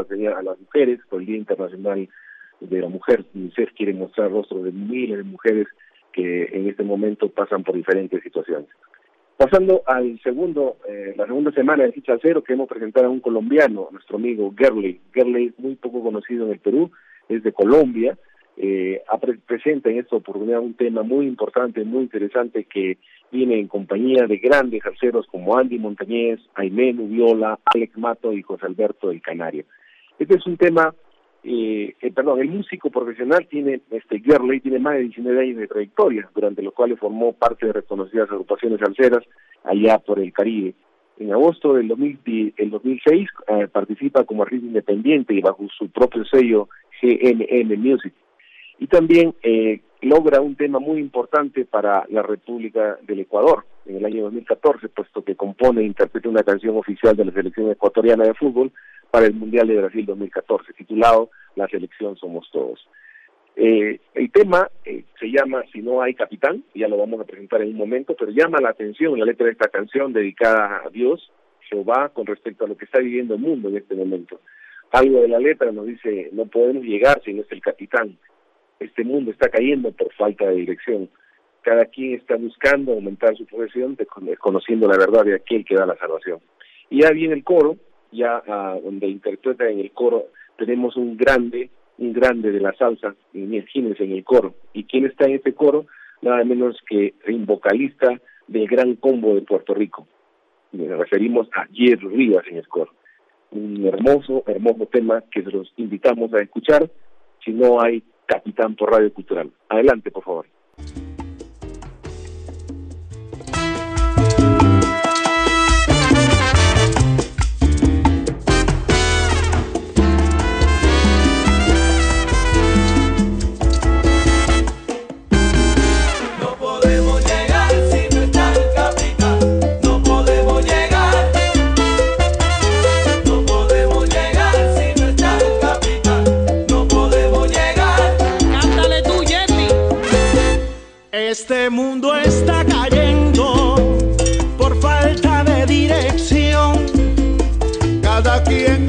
a las mujeres por el Día Internacional de la Mujer. UNICEF quiere mostrar rostros de miles de mujeres que en este momento pasan por diferentes situaciones. Pasando al segundo, eh, la segunda semana de Ficha Cero, queremos presentar a un colombiano, nuestro amigo Gerley. Gerley es muy poco conocido en el Perú, es de Colombia, eh, presenta en esta oportunidad un tema muy importante, muy interesante, que viene en compañía de grandes arceros como Andy Montañez, Aimé Nubiola, Alex Mato y José Alberto del Canario. Este es un tema, eh, eh, perdón, el músico profesional tiene, este Gerley tiene más de 19 años de trayectoria, durante los cuales formó parte de reconocidas agrupaciones arceras allá por el Caribe. En agosto del 2006 eh, participa como artista independiente y bajo su propio sello GNM Music y también logra un tema muy importante para la República del Ecuador en el año 2014, puesto que compone e interpreta una canción oficial de la selección ecuatoriana de fútbol para el Mundial de Brasil 2014, titulado La selección somos todos. Eh, el tema eh, se llama Si no hay capitán, ya lo vamos a presentar en un momento, pero llama la atención la letra de esta canción dedicada a Dios, Jehová, con respecto a lo que está viviendo el mundo en este momento. Algo de la letra nos dice, no podemos llegar si no es el capitán este mundo está cayendo por falta de dirección. Cada quien está buscando aumentar su profesión, conociendo la verdad de aquel que da la salvación. Y ya viene el coro, ya ah, donde interpreta en el coro, tenemos un grande, un grande de la salsa, imagínense en el coro. ¿Y quién está en este coro? Nada menos que un vocalista del Gran Combo de Puerto Rico. Nos referimos a Jerry Rivas en el coro. Un hermoso, hermoso tema que los invitamos a escuchar. Si no hay Capitán por Radio Cultural. Adelante, por favor. Quien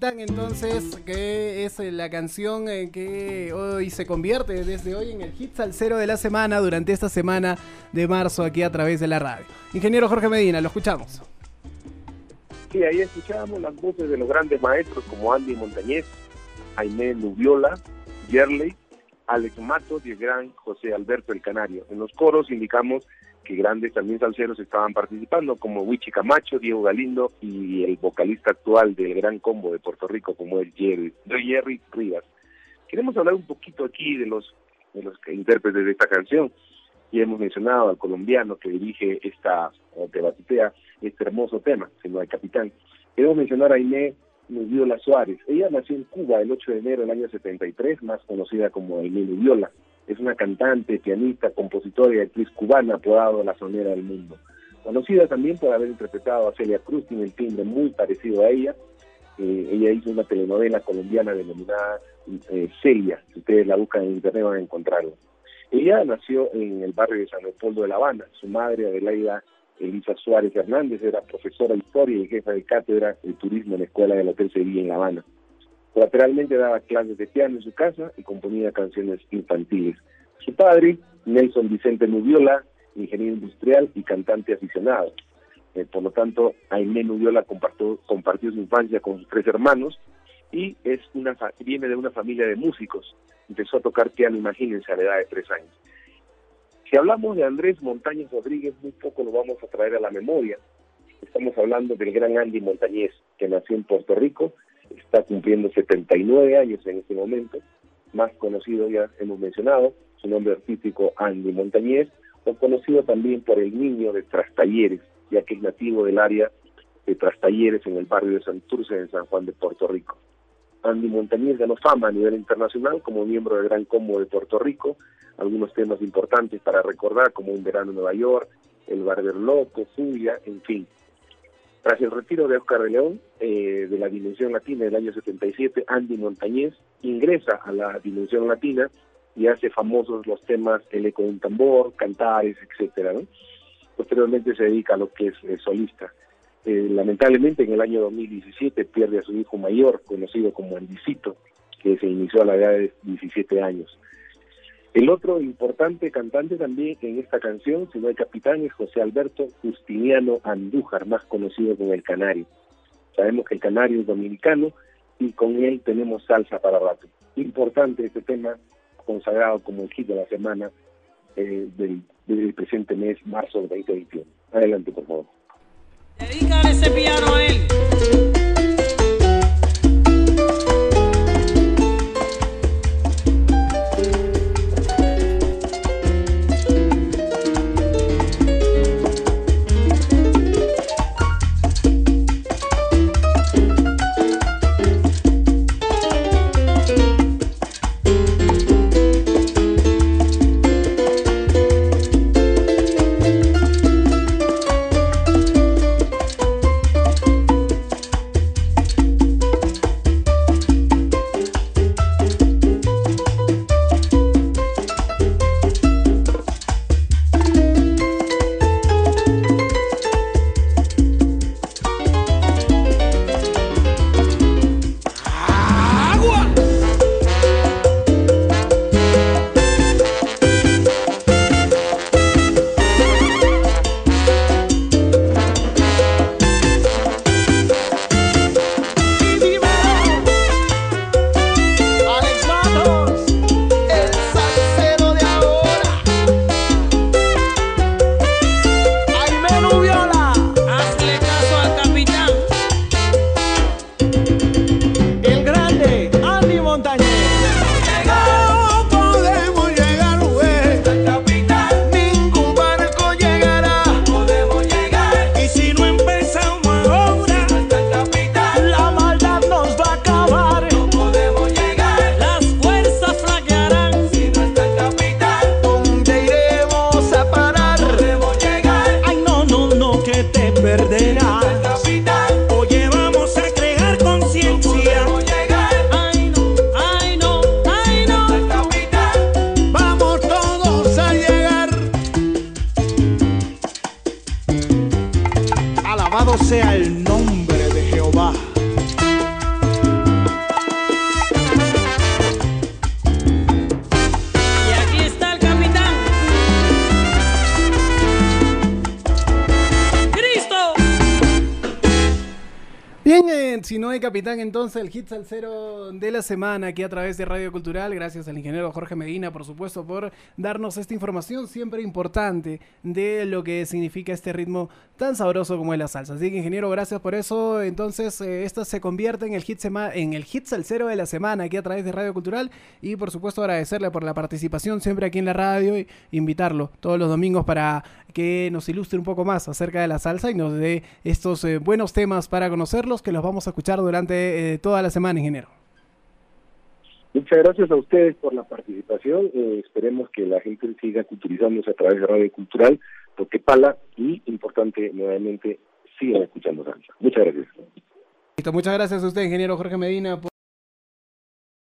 Entonces, que es la canción eh, que hoy se convierte desde hoy en el hit salsero de la semana durante esta semana de marzo aquí a través de la radio. Ingeniero Jorge Medina, lo escuchamos. Sí, ahí escuchábamos las voces de los grandes maestros como Andy Montañez, Jaime Nubiola, Yerley, Alex Matos y el gran José Alberto el Canario. En los coros indicamos que grandes también salseros estaban participando, como Wichi Camacho, Diego Galindo y el vocalista actual del Gran Combo de Puerto Rico, como el Jerry, Jerry Rivas. Queremos hablar un poquito aquí de los, de los intérpretes de esta canción. Y hemos mencionado al colombiano que dirige esta, que batutea este hermoso tema, si no hay capitán. Queremos mencionar a Inés Nubiola Suárez. Ella nació en Cuba el 8 de enero del año 73, más conocida como Inés Nubiola. Es una cantante, pianista, compositora y actriz cubana apodada la sonera del mundo. Conocida también por haber interpretado a Celia Cruz, tiene el timbre muy parecido a ella. Eh, ella hizo una telenovela colombiana denominada eh, Celia. Si ustedes la buscan en internet van a encontrarla. Ella nació en el barrio de San Leopoldo de La Habana. Su madre, Adelaida Elisa Suárez Hernández, era profesora de historia y jefa de cátedra de turismo en la escuela del Hotel Sevilla en La Habana. Lateralmente daba clases de piano en su casa y componía canciones infantiles. Su padre, Nelson Vicente Nubiola, ingeniero industrial y cantante aficionado. Eh, por lo tanto, Aimé Nubiola compartió, compartió su infancia con sus tres hermanos y es una viene de una familia de músicos. Empezó a tocar piano, imagínense, a la edad de tres años. Si hablamos de Andrés Montañez Rodríguez, muy poco lo vamos a traer a la memoria. Estamos hablando del gran Andy Montañez, que nació en Puerto Rico, está cumpliendo 79 años en este momento, más conocido ya hemos mencionado, su nombre artístico Andy Montañez, o conocido también por el niño de Trastalleres, ya que es nativo del área de Trastalleres en el barrio de Santurce en San Juan de Puerto Rico. Andy Montañez ganó fama a nivel internacional como miembro del Gran Combo de Puerto Rico, algunos temas importantes para recordar como Un verano en Nueva York, El Barber Loco, Furia, en fin. Tras el retiro de Oscar de León eh, de la Dimensión Latina del año 77, Andy Montañez ingresa a la Dimensión Latina y hace famosos los temas El eco de un tambor, Cantares, etcétera. Posteriormente se dedica a lo que es eh, solista. Eh, lamentablemente en el año 2017 pierde a su hijo mayor, conocido como Andicito, que se inició a la edad de 17 años. El otro importante cantante también en esta canción, si no hay capitán, es José Alberto Justiniano Andújar, más conocido como el Canario. Sabemos que el Canario es dominicano y con él tenemos salsa para rato. Importante este tema, consagrado como el hit de la semana eh, del, del presente mes, marzo de 2021. Adelante, por favor. Dedícale ese piano a él. Bien, eh, si no hay capitán, entonces el hit salsero de la semana aquí a través de Radio Cultural. Gracias al ingeniero Jorge Medina, por supuesto, por darnos esta información siempre importante de lo que significa este ritmo tan sabroso como es la salsa. Así que, ingeniero, gracias por eso. Entonces, eh, esta se convierte en el hit sema- en el hit salsero de la semana aquí a través de Radio Cultural y, por supuesto, agradecerle por la participación siempre aquí en la radio y invitarlo todos los domingos para que nos ilustre un poco más acerca de la salsa y nos dé estos eh, buenos temas para conocerlos que los vamos a escuchar durante eh, toda la semana, ingeniero. Muchas gracias a ustedes por la participación. Eh, esperemos que la gente siga culturizándose a través de Radio Cultural, porque pala y, importante, nuevamente, sigan escuchando salsa. Muchas gracias. Muchas gracias a usted, ingeniero Jorge Medina. por-